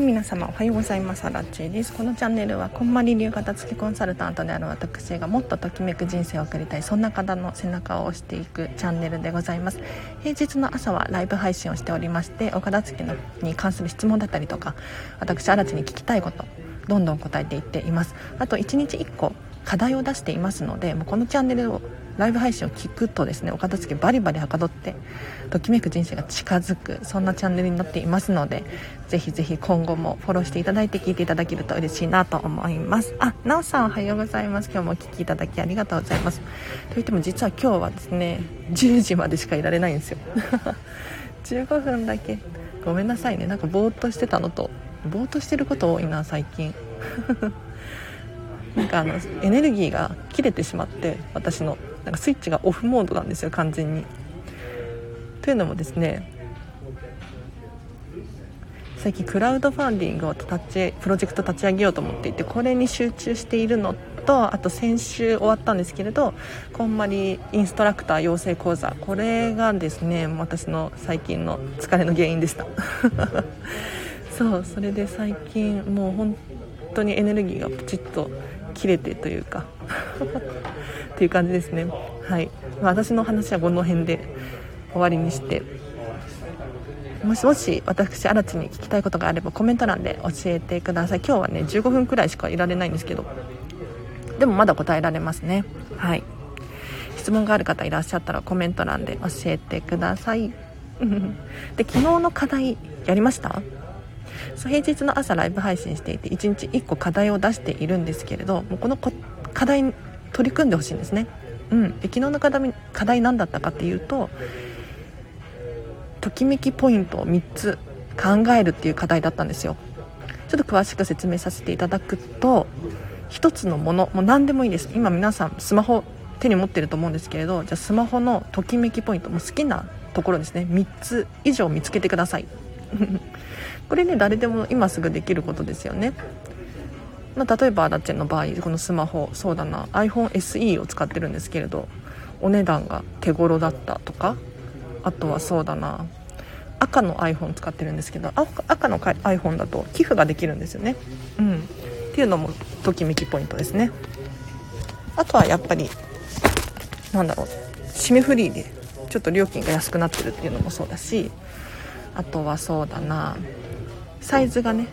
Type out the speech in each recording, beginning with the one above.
皆様おはようございます。アラチェです。このチャンネルはこんまり流型付きコンサルタントである私がもっとときめく人生を送りたいそんな方の背中を押していくチャンネルでございます。平日の朝はライブ配信をしておりましてお片付けのに関する質問だったりとか私アラチに聞きたいことどんどん答えていっています。あと1日1個課題を出していますのでもうこのチャンネルをライブ配信を聞くとですねお片付けバリバリはかどってときめく人生が近づくそんなチャンネルになっていますのでぜひぜひ今後もフォローしていただいて聞いていただけると嬉しいなと思います。あなおさんおはようございます。今日もお聴きいただきありがとうございます。といっても実は今日はですね10時までしかいられないんですよ。15分だけ。ごめんなさいね。なんかぼーっとしてたのとぼーっとしてること多いな最近。なんかあのエネルギーが切れてしまって私の。なんかスイッチがオフモードなんですよ完全に。というのもですね最近クラウドファンディングを立ちプロジェクト立ち上げようと思っていてこれに集中しているのとあと先週終わったんですけれどこんまりインストラクター養成講座。これがですね私の最近の疲れの原因でした。そうそれで最近もう本当にエネルギーがプチッと切れてというか。っていう感じですね。はい、ま、私の話はこの辺で終わりにして。もしもし私新地に聞きたいことがあればコメント欄で教えてください。今日はね15分くらいしかいられないんですけど。でもまだ答えられますね。はい。質問がある方いらっしゃったらコメント欄で教えてください。で昨日の課題やりました？そう平日の朝ライブ配信していて1日1個課題を出しているんですけれどもうこの課題取り組んでほしいんですね、うん、で昨日の課題課題何だったかっていうとときめきポイントを3つ考えるっていう課題だったんですよ。ちょっと詳しく説明させていただくと1つのものもう何でもいいです。今皆さんスマホ手に持ってると思うんですけれどじゃあスマホのときめきポイントも好きなところですね。3つ以上見つけてください。これね誰でも今すぐできることですよね。まあ、例えばアラチェの場合このスマホそうだな iPhoneSE を使ってるんですけれどお値段が手頃だったとかあとはそうだな赤の iPhone 使ってるんですけど赤の iPhone だと寄付ができるんですよね。うん。っていうのもときめきポイントですね。あとはやっぱりなんだろう締めフリーでちょっと料金が安くなってるっていうのもそうだしあとはそうだなサイズがね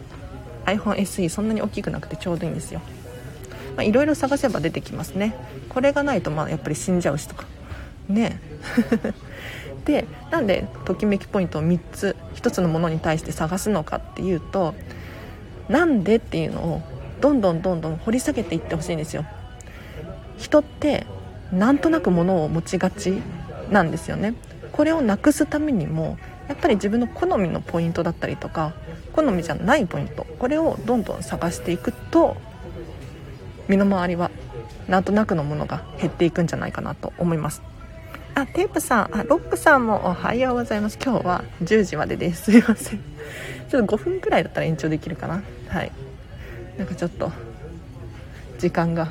iPhone SE そんなに大きくなくてちょうどいいんですよ。いろいろ探せば出てきますね。これがないとまあやっぱり死んじゃうしとか。ね。でなんでときめきポイントを3つ1つのものに対して探すのかっていうとなんでっていうのをどんどんどんどん掘り下げていってほしいんですよ。人ってなんとなく物を持ちがちなんですよね。これをなくすためにもやっぱり自分の好みのポイントだったりとか好みじゃないポイントこれをどんどん探していくと身の回りはなんとなくのものが減っていくんじゃないかなと思います。あテープさんあロックさんもおはようございます。今日は10時までです。すいません。ちょっと5分くらいだったら延長できるかな。はい。なんかちょっと時間が。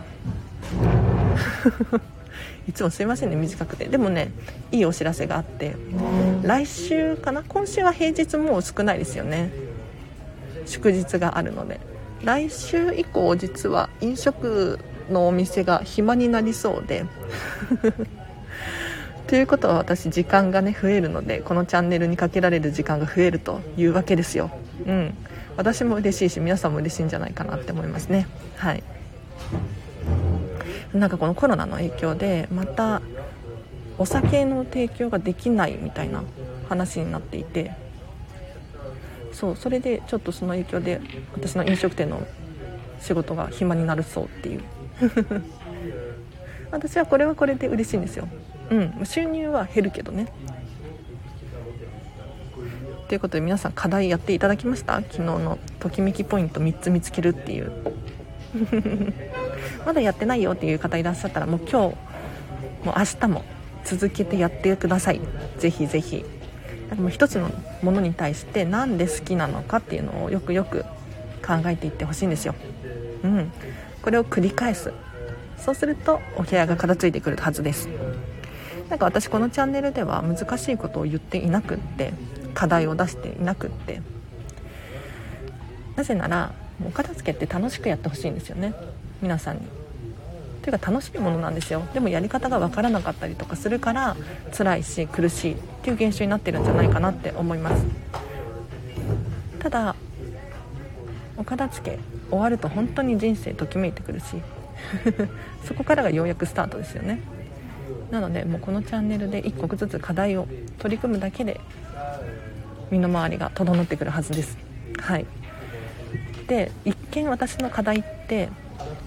いつもすいませんね短くて。でもねいいお知らせがあって。来週かな？今週は平日もう少ないですよね。祝日があるので。来週以降実は飲食のお店が暇になりそうで。ということは私時間がね増えるのでこのチャンネルにかけられる時間が増えるというわけですよ。うん。私も嬉しいし皆さんも嬉しいんじゃないかなって思いますね。はい。なんかこのコロナの影響でまたお酒の提供ができないみたいな話になっていてそうそれでちょっとその影響で私の飲食店の仕事が暇になるそうっていう。私はこれはこれで嬉しいんですよ。うん収入は減るけどね。ということで皆さん課題やっていただきました？昨日のときめきポイント3つ見つけるっていう。まだやってないよっていう方いらっしゃったらもう今日もう明日も続けてやってください。ぜひぜひ。もう一つのものに対して何で好きなのかっていうのをよくよく考えていってほしいんですよ。うん。これを繰り返す。そうするとお部屋が片付いてくるはずです。なんか私このチャンネルでは難しいことを言っていなくって課題を出していなくって。なぜならお片付けって楽しくやってほしいんですよね。皆さんに。というか楽しいものなんですよ。でもやり方が分からなかったりとかするから辛いし苦しいっていう現象になってるんじゃないかなって思います。ただお片付け終わると本当に人生ときめいてくるし そこからがようやくスタートですよね。なのでもうこのチャンネルで1個ずつ課題を取り組むだけで身の回りが整ってくるはずです。はい。で一見私の課題って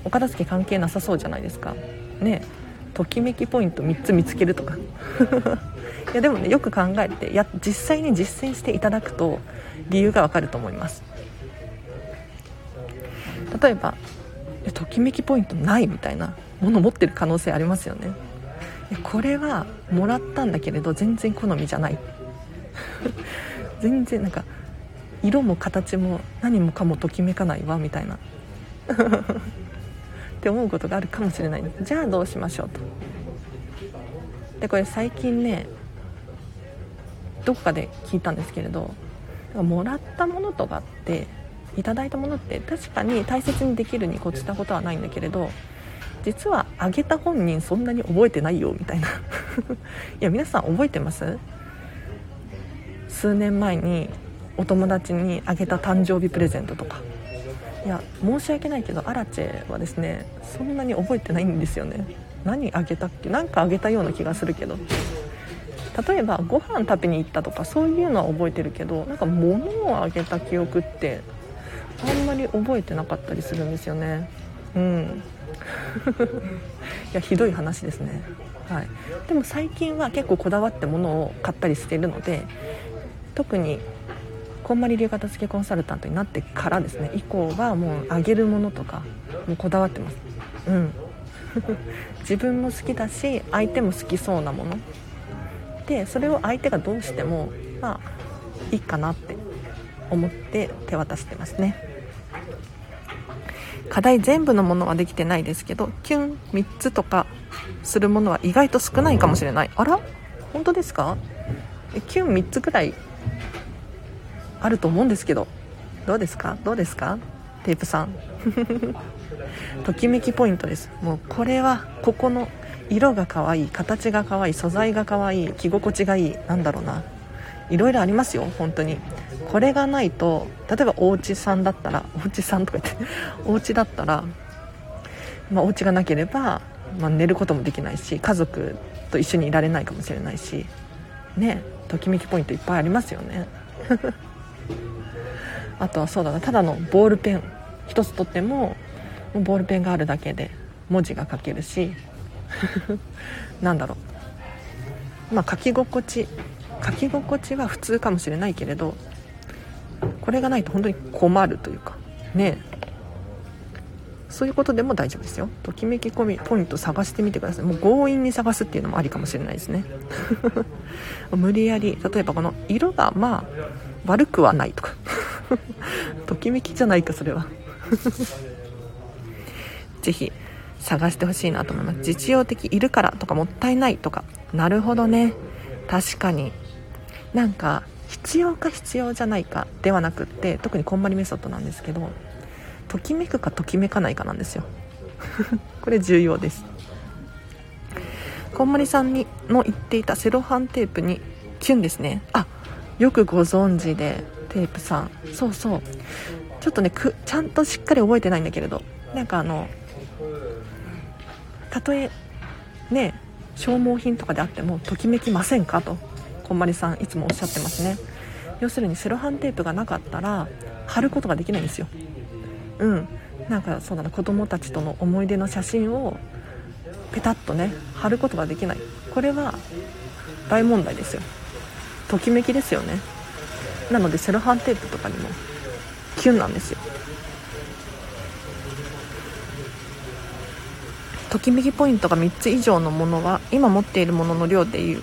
お片付け関係なさそうじゃないですか。ね。ときめきポイント3つ見つけるとか。いやでもねよく考えてや実際に実践していただくと理由がわかると思います。例えばときめきポイントないみたいなもの持ってる可能性ありますよね。これはもらったんだけれど全然好みじゃない。全然なんか色も形も何もかもときめかないわみたいな。って思うことがあるかもしれない。じゃあどうしましょうと。でこれ最近ねどこかで聞いたんですけれどもらったものとかっていただいたものって確かに大切にできるに越したことはないんだけれど実はあげた本人そんなに覚えてないよみたいな。いや皆さん覚えてます？数年前にお友達にあげた誕生日プレゼントとか。いや申し訳ないけどアラチェはですねそんなに覚えてないんですよね。何あげたっけ？何かあげたような気がするけど。例えばご飯食べに行ったとかそういうのは覚えてるけどなんか物をあげた記憶ってあんまり覚えてなかったりするんですよね。うん。いやひどい話ですね。はい。でも最近は結構こだわって物を買ったりしてるので特にこんまり流片付けコンサルタントになってからですね以降はもうあげるものとかもうこだわってます。うん。自分も好きだし相手も好きそうなもの。でそれを相手がどうしてもまあいいかなって思って手渡してますね。課題全部のものはできてないですけどキュン3つとかするものは意外と少ないかもしれない。あら？本当ですか？キュン3つくらいあると思うんですけど。どうですか？どうですか？テープさん。ときめきポイントです。もうこれはここの色が可愛い形が可愛い素材が可愛い着心地がいいなんだろうな。いろいろありますよ本当に。これがないと例えばお家さんだったらお家さんとか言って お家だったら、まあ、お家がなければ、まあ、寝ることもできないし家族と一緒にいられないかもしれないし。ねときめきポイントいっぱいありますよね。あとはそうだなただのボールペン。1つ取ってもボールペンがあるだけで文字が書けるし。なんだろう。まあ書き心地書き心地は普通かもしれないけれどこれがないと本当に困るというか。ねそういうことでも大丈夫ですよ。ときめき込みポイント探してみてください。もう強引に探すっていうのもありかもしれないですね。無理やり例えばこの色がまあ悪くはないとか。ときめきじゃないかそれは。是非探してほしいなと思います。実用的いるからとかもったいないとか。なるほどね。確かに。なんか必要か必要じゃないかではなくって特にこんまりメソッドなんですけどときめくかときめかないかなんですよ。これ重要です。こんまりさんにの言っていたセロハンテープにキュンですね。あよくご存知でテープさん。そうそう。ちょっとねくちゃんとしっかり覚えてないんだけれど。なんかあのたとえね消耗品とかであってもときめきませんかと。こんまりさんいつもおっしゃってますね。要するにセロハンテープがなかったら貼ることができないんですよ。うん。なんかそうだな子供たちとの思い出の写真をペタッとね貼ることができない。これは大問題ですよ。ときめきですよね。なのでセロハンテープとかにもキュンなんですよ。ときめきポイントが3つ以上のものは今持っているものの量で言う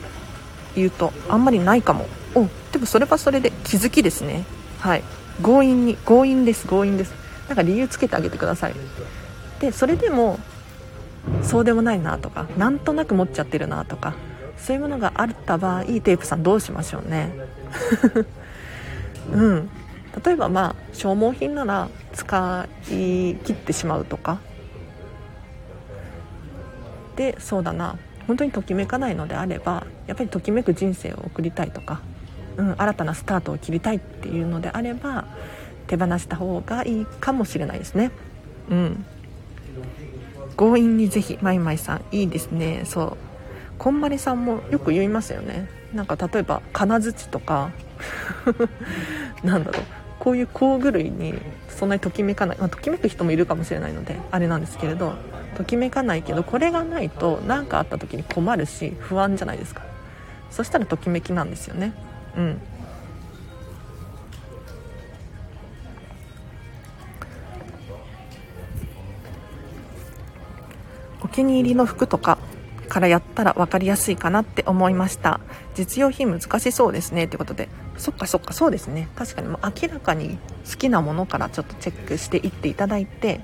言うとあんまりないかも。おでもそれはそれで気づきですね。はい。強引に強引です強引です。なんか理由つけてあげてください。でそれでもそうでもないなとかなんとなく持っちゃってるなとかそういうものがあった場合テープさんどうしましょうね。うん。例えばまあ消耗品なら使い切ってしまうとか。でそうだな。本当にときめかないのであればやっぱりときめく人生を送りたいとか、うん、新たなスタートを切りたいっていうのであれば手放した方がいいかもしれないですね。うん。強引にぜひマイマイさんいいですね。そう。こんまりさんもよく言いますよね。なんか例えば金槌とか なんだろう。こういう工具類にそんなにときめかない、まあ、ときめく人もいるかもしれないのであれなんですけれどときめかないけどこれがないと何かあった時に困るし不安じゃないですか。そしたらときめきなんですよね。うん。お気に入りの服とかからやったら分かりやすいかなって思いました。実用品難しそうですね。ってことで。そっかそっか。そうですね。確かに。もう明らかに好きなものからちょっとチェックしていっていただいて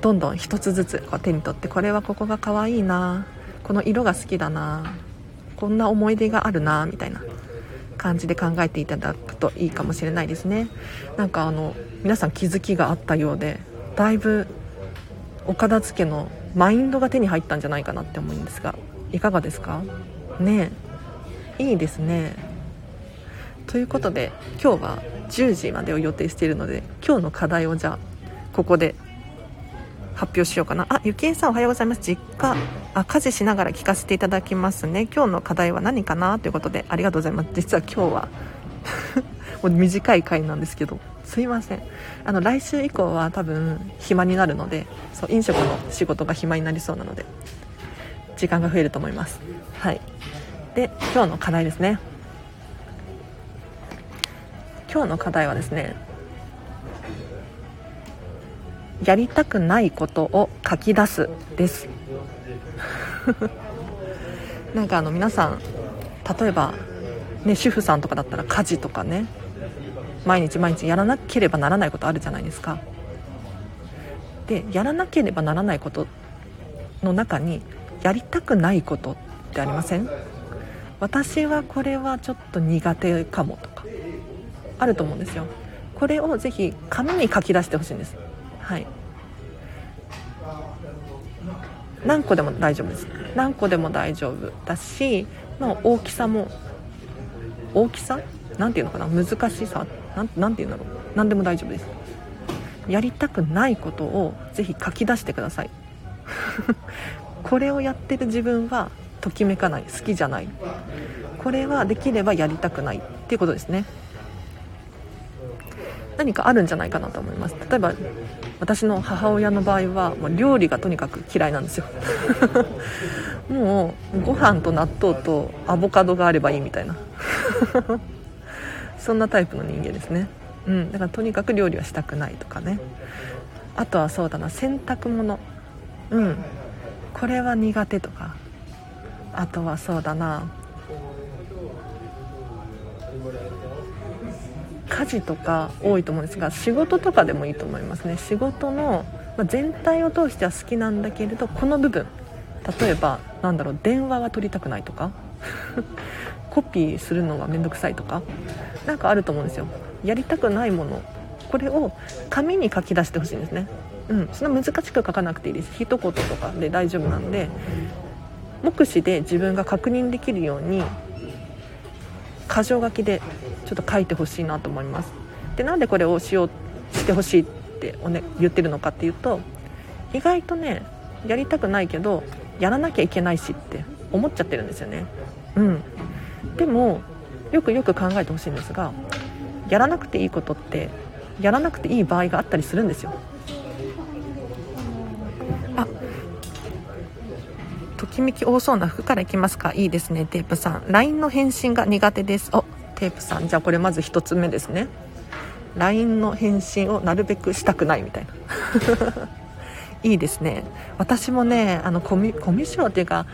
どんどん一つずつこう手に取ってこれはここが可愛いな。この色が好きだな。こんな思い出があるな。みたいな感じで考えていただくといいかもしれないですね。なんかあの皆さん気づきがあったようでだいぶお片付けのマインドが手に入ったんじゃないかなって思うんですがいかがですか？ねいいですね。ということで今日は10時までを予定しているので今日の課題をじゃあここで発表しようかな。あゆきえさんおはようございます。実家あ家事しながら聞かせていただきますね。今日の課題は何かな？ということでありがとうございます。実は今日はもう短い回なんですけどすいません。あの来週以降は多分暇になるのでそう飲食の仕事が暇になりそうなので時間が増えると思います。はい。で今日の課題ですね。今日の課題はですねやりたくないことを書き出すです。なんかあの皆さん例えばね主婦さんとかだったら家事とかね毎日毎日やらなければならないことあるじゃないですか。でやらなければならないことの中にやりたくないことってありません？私はこれはちょっと苦手かもとか。あると思うんですよ。これをぜひ紙に書き出してほしいんです。はい。何個でも大丈夫です。何個でも大丈夫だし、ま、大きさも大きさ？何て言うのかな？難しさ何て言うんだろう。何でも大丈夫です。やりたくないことをぜひ書き出してください。これをやってる自分はときめかない。好きじゃない。これはできればやりたくない。っていうことですね。何かあるんじゃないかなと思います。例えば私の母親の場合はもう料理がとにかく嫌いなんですよ。もうご飯と納豆とアボカドがあればいいみたいな。そんなタイプの人間ですね。うん。だからとにかく料理はしたくないとかね。あとはそうだな洗濯物。うん。これは苦手とか。あとはそうだな。家事とか多いと思うんですが仕事とかでもいいと思いますね。仕事の、ま全体を通しては好きなんだけれどこの部分。例えばなんだろう電話は取りたくないとか。コピーするのが面倒くさいとか。何かあると思うんですよ。やりたくないもの。これを紙に書き出してほしいんですね。うん。そんな難しく書かなくていいです。一言とかで大丈夫なんで目視で自分が確認できるように箇条書きでちょっと書いてほしいなと思います。でなんでこれをしようしてほしいってお、ね、言ってるのかっていうと意外とねやりたくないけどやらなきゃいけないしって思っちゃってるんですよね。うん。でもよくよく考えてほしいんですがやらなくていいことってやらなくていい場合があったりするんですよ。あときめき多そうな服からいきますか。いいですねテープさん。LINE の返信が苦手です。おテープさん。じゃあこれまず1つ目ですね。LINE の返信をなるべくしたくないみたいな。いいですね。私もねあのコミコミュ障っていうか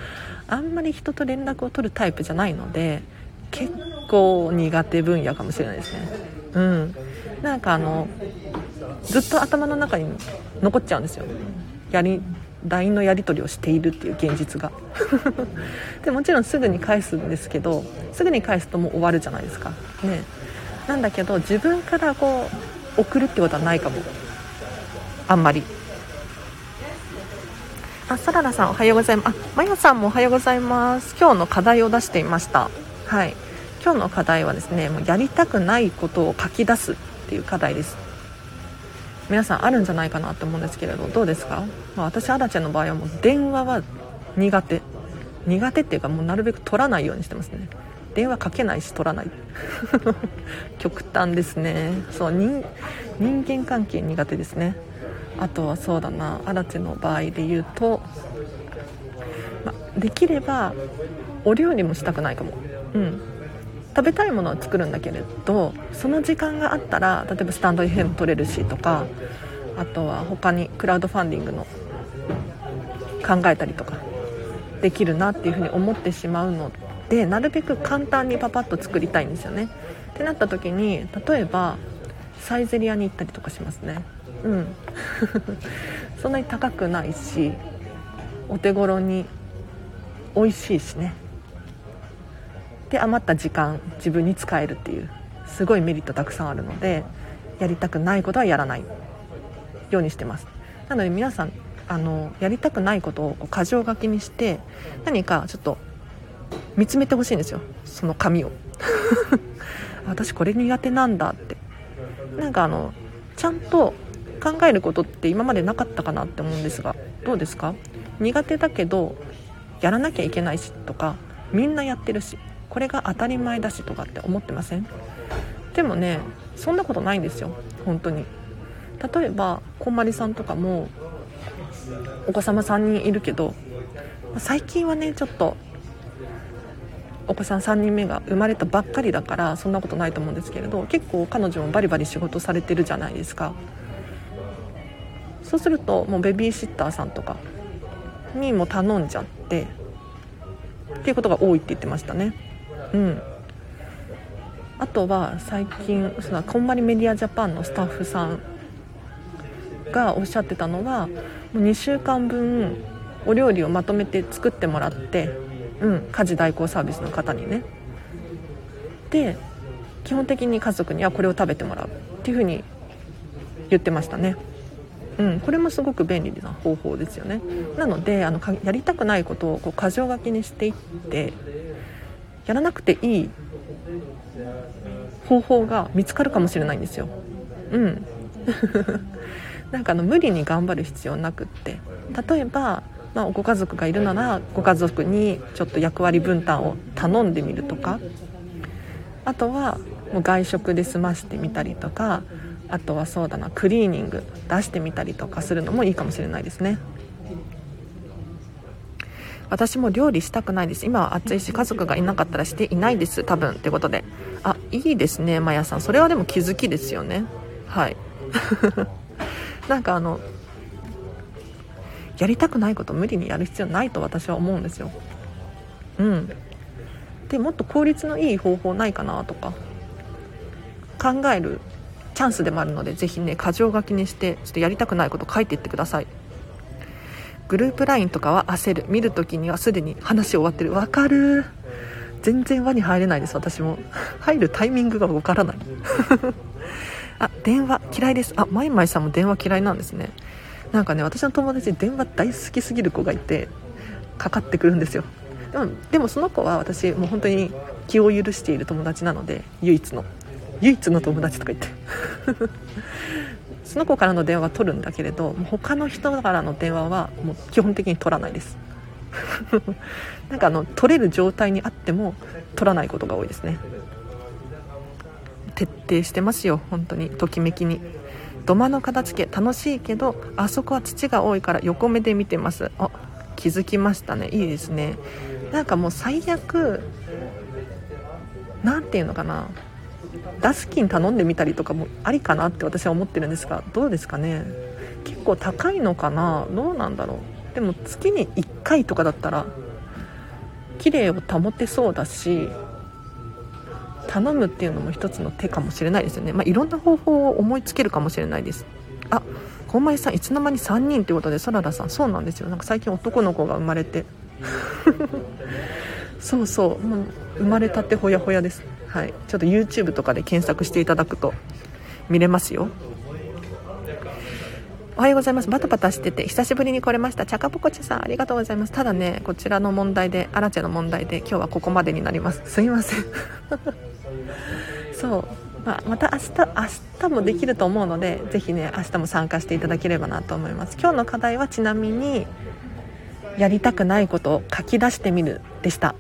あんまり人と連絡を取るタイプじゃないので結構苦手分野かもしれないですね。うん。なんかあのずっと頭の中に残っちゃうんですよ。やり LINE のやり取りをしているっていう現実が。でもちろんすぐに返すんですけどすぐに返すともう終わるじゃないですか。ね。なんだけど自分からこう送るってことはないかも。あんまり。あサララさんおはようございます。あまやさんもおはようございます。今日の課題を出していました。はい。今日の課題はですねもうやりたくないことを書き出すっていう課題です。皆さんあるんじゃないかなと思うんですけれどどうですか、まあ、私アラちゃんの場合はもう電話は苦手。苦手っていうかもうなるべく取らないようにしてますね。電話かけないし取らない。極端ですね。そう人間関係苦手ですね。あとはそうだな。アラチェの場合で言うと、ま、できればお料理もしたくないかも。うん。食べたいものは作るんだけれどその時間があったら例えばスタンド FM 取れるしとかあとは他にクラウドファンディングの考えたりとかできるなっていうふうに思ってしまうのでなるべく簡単にパパッと作りたいんですよね。ってなった時に例えばサイゼリアに行ったりとかしますね。うん。そんなに高くないしお手頃に美味しいしね。で余った時間自分に使えるっていうすごいメリットたくさんあるのでやりたくないことはやらないようにしてます。なので皆さんあのやりたくないことをこう箇条書きにして何かちょっと見つめてほしいんですよ。その紙を。私これ苦手なんだって。なんかあのちゃんと考えることって今までなかったかなって思うんですがどうですか？苦手だけどやらなきゃいけないしとかみんなやってるし。これが当たり前だしとかって思ってません？でもねそんなことないんですよ。本当に。例えばこんまりさんとかもお子様3人いるけど最近はねちょっとお子さん3人目が生まれたばっかりだからそんなことないと思うんですけれど結構彼女もバリバリ仕事されてるじゃないですか。そうするともうベビーシッターさんとかにも頼んじゃってっていうことが多いって言ってましたね。うん。あとは最近そのこんまりメディアジャパンのスタッフさんがおっしゃってたのはもう2週間分お料理をまとめて作ってもらってうん家事代行サービスの方にね。で基本的に家族にはこれを食べてもらうっていうふうに言ってましたね。うん、これもすごく便利な方法ですよね。なのであのやりたくないことをこう箇条書きにしていってやらなくていい方法が見つかるかもしれないんですよ。うん。なんかあの無理に頑張る必要なくって。例えばまあ、ご家族がいるならご家族にちょっと役割分担を頼んでみるとか。あとはもう外食で済ましてみたりとか。あとはそうだなクリーニング出してみたりとかするのもいいかもしれないですね。私も料理したくないです。今は暑いし家族がいなかったらしていないです。多分ってことで。あいいですねまやさん。それはでも気づきですよね。はい。なんかあのやりたくないこと無理にやる必要ないと私は思うんですよ。うん。でもっと効率のいい方法ないかなとか。考えるチャンスでもあるのでぜひね箇条書きにしてちょっとやりたくないこと書いていってくださいグループ LINE とかは焦る。見るときにはすでに話終わってる。わかる。全然輪に入れないです私も。入るタイミングがわからない。あ電話嫌いです。あマイマイさんも電話嫌いなんですね。なんかね私の友達電話大好きすぎる子がいてかかってくるんですよ。でもでもその子は私もう本当に気を許している友達なので唯一の。唯一の友達とか言って。その子からの電話は取るんだけれどもう他の人からの電話はもう基本的に取らないです。なんかあの取れる状態にあっても取らないことが多いですね。徹底してますよ本当に。ときめきに。土間の片付け楽しいけどあそこは土が多いから横目で見てます。あ気づきましたね。いいですね。なんかもう最悪何て言うのかな。ダスキン頼んでみたりとかもありかなって私は思ってるんですがどうですかね？結構高いのかな？どうなんだろう？でも月に1回とかだったら綺麗を保てそうだし頼むっていうのも一つの手かもしれないですよね、まあ、いろんな方法を思いつけるかもしれないです。あこんまりさんいつの間に3人ってことでそららさん。そうなんですよ。なんか最近男の子が生まれて。そうそう。もう生まれたてほやほやです。はい、ちょっと YouTube とかで検索していただくと見れますよ。おはようございます。バタバタしてて久しぶりに来れました。チャカポコチさんありがとうございます。ただねこちらの問題でアラチェの問題で今日はここまでになります。すいません。そう。まあ、また明日明日もできると思うのでぜひね明日も参加していただければなと思います。今日の課題はちなみにやりたくないことを書き出してみるでした。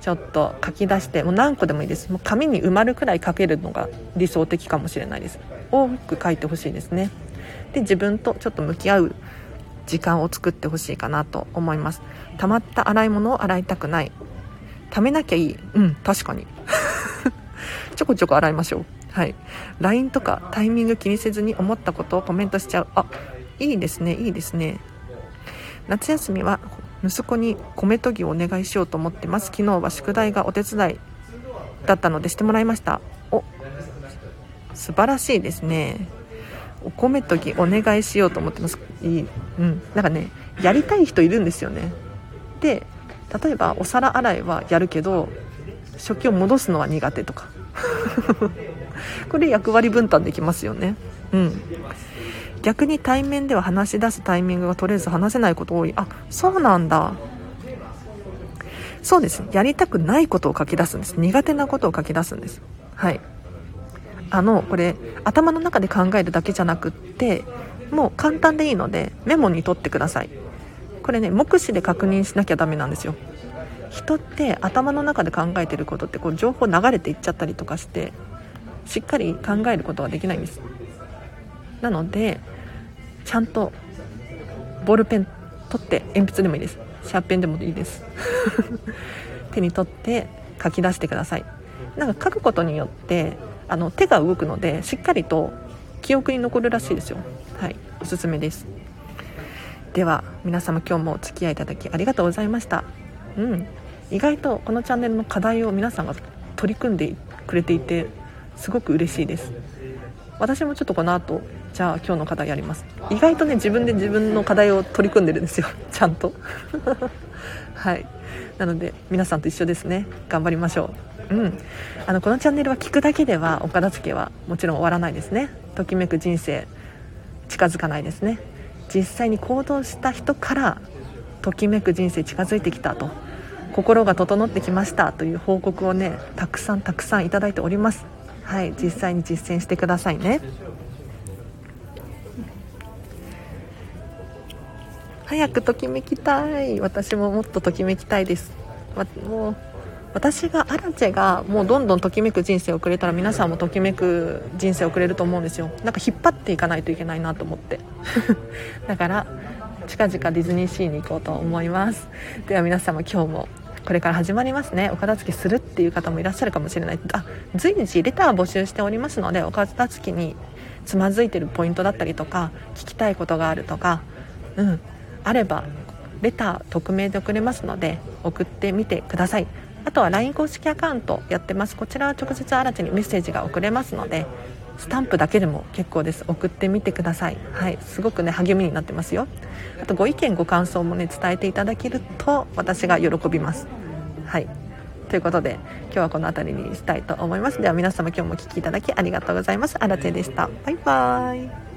ちょっと書き出してもう何個でもいいです。もう紙に埋まるくらい書けるのが理想的かもしれないです。多く書いてほしいですね。で自分とちょっと向き合う時間を作ってほしいかなと思います。溜まった洗い物を洗いたくない。溜めなきゃいい。うん確かに。ちょこちょこ洗いましょう。はい。LINE とかタイミング気にせずに思ったことをコメントしちゃう。あいいですねいいですね。夏休みは息子に米研ぎをお願いしようと思ってます。昨日は宿題がお手伝いだったのでしてもらいました。お素晴らしいですね。お米研ぎお願いしようと思ってます。いい。うん。なんかねやりたい人いるんですよね。で例えばお皿洗いはやるけど食器を戻すのは苦手とか。これ役割分担できますよね。うん。逆に対面では話し出すタイミングが取れず話せないこと多い。あそうなんだ。そうです。やりたくないことを書き出すんです。苦手なことを書き出すんです。はい。あのこれ頭の中で考えるだけじゃなくってもう簡単でいいのでメモに取ってください。これね目視で確認しなきゃダメなんですよ。人って頭の中で考えてることってこう情報流れていっちゃったりとかしてしっかり考えることができないんです。なのでちゃんとボールペン取って鉛筆でもいいです。シャーペンでもいいです。手に取って書き出してください。なんか書くことによってあの手が動くのでしっかりと記憶に残るらしいですよ。はい。おすすめです。では皆様今日もお付き合いいただきありがとうございました。うん。意外とこのチャンネルの課題を皆さんが取り組んでくれていてすごく嬉しいです。私もちょっとこの後じゃあ今日の課題やります。意外とね自分で自分の課題を取り組んでるんですよ。ちゃんと。はい。なので皆さんと一緒ですね。頑張りましょう。うん。あのこのチャンネルは聞くだけではお片付けはもちろん終わらないですね。ときめく人生近づかないですね。実際に行動した人からときめく人生近づいてきたと。心が整ってきました。という報告をねたくさんたくさんいただいております。はい。実際に実践してくださいね。早くときめきたい。私ももっとときめきたいです、ま、もう私がアラチェがもうどんどんときめく人生をくれたら皆さんもときめく人生をくれると思うんですよ。なんか引っ張っていかないといけないなと思って。だから近々ディズニーシーに行こうと思います。では皆様今日もこれから始まりますね。お片付けするっていう方もいらっしゃるかもしれない。あ随時レター募集しておりますのでお片付けにつまずいてるポイントだったりとか聞きたいことがあるとか。うん。あればレター匿名で送れますので送ってみてください。あとは LINE 公式アカウントやってます。こちらは直接新たにメッセージが送れますのでスタンプだけでも結構です。送ってみてください。はい。すごくね励みになってますよ。あとご意見ご感想もね伝えていただけると私が喜びます。はい。ということで今日はこの辺りにしたいと思います。では皆様今日もお聴きいただきありがとうございます。あらでした。バイバーイ。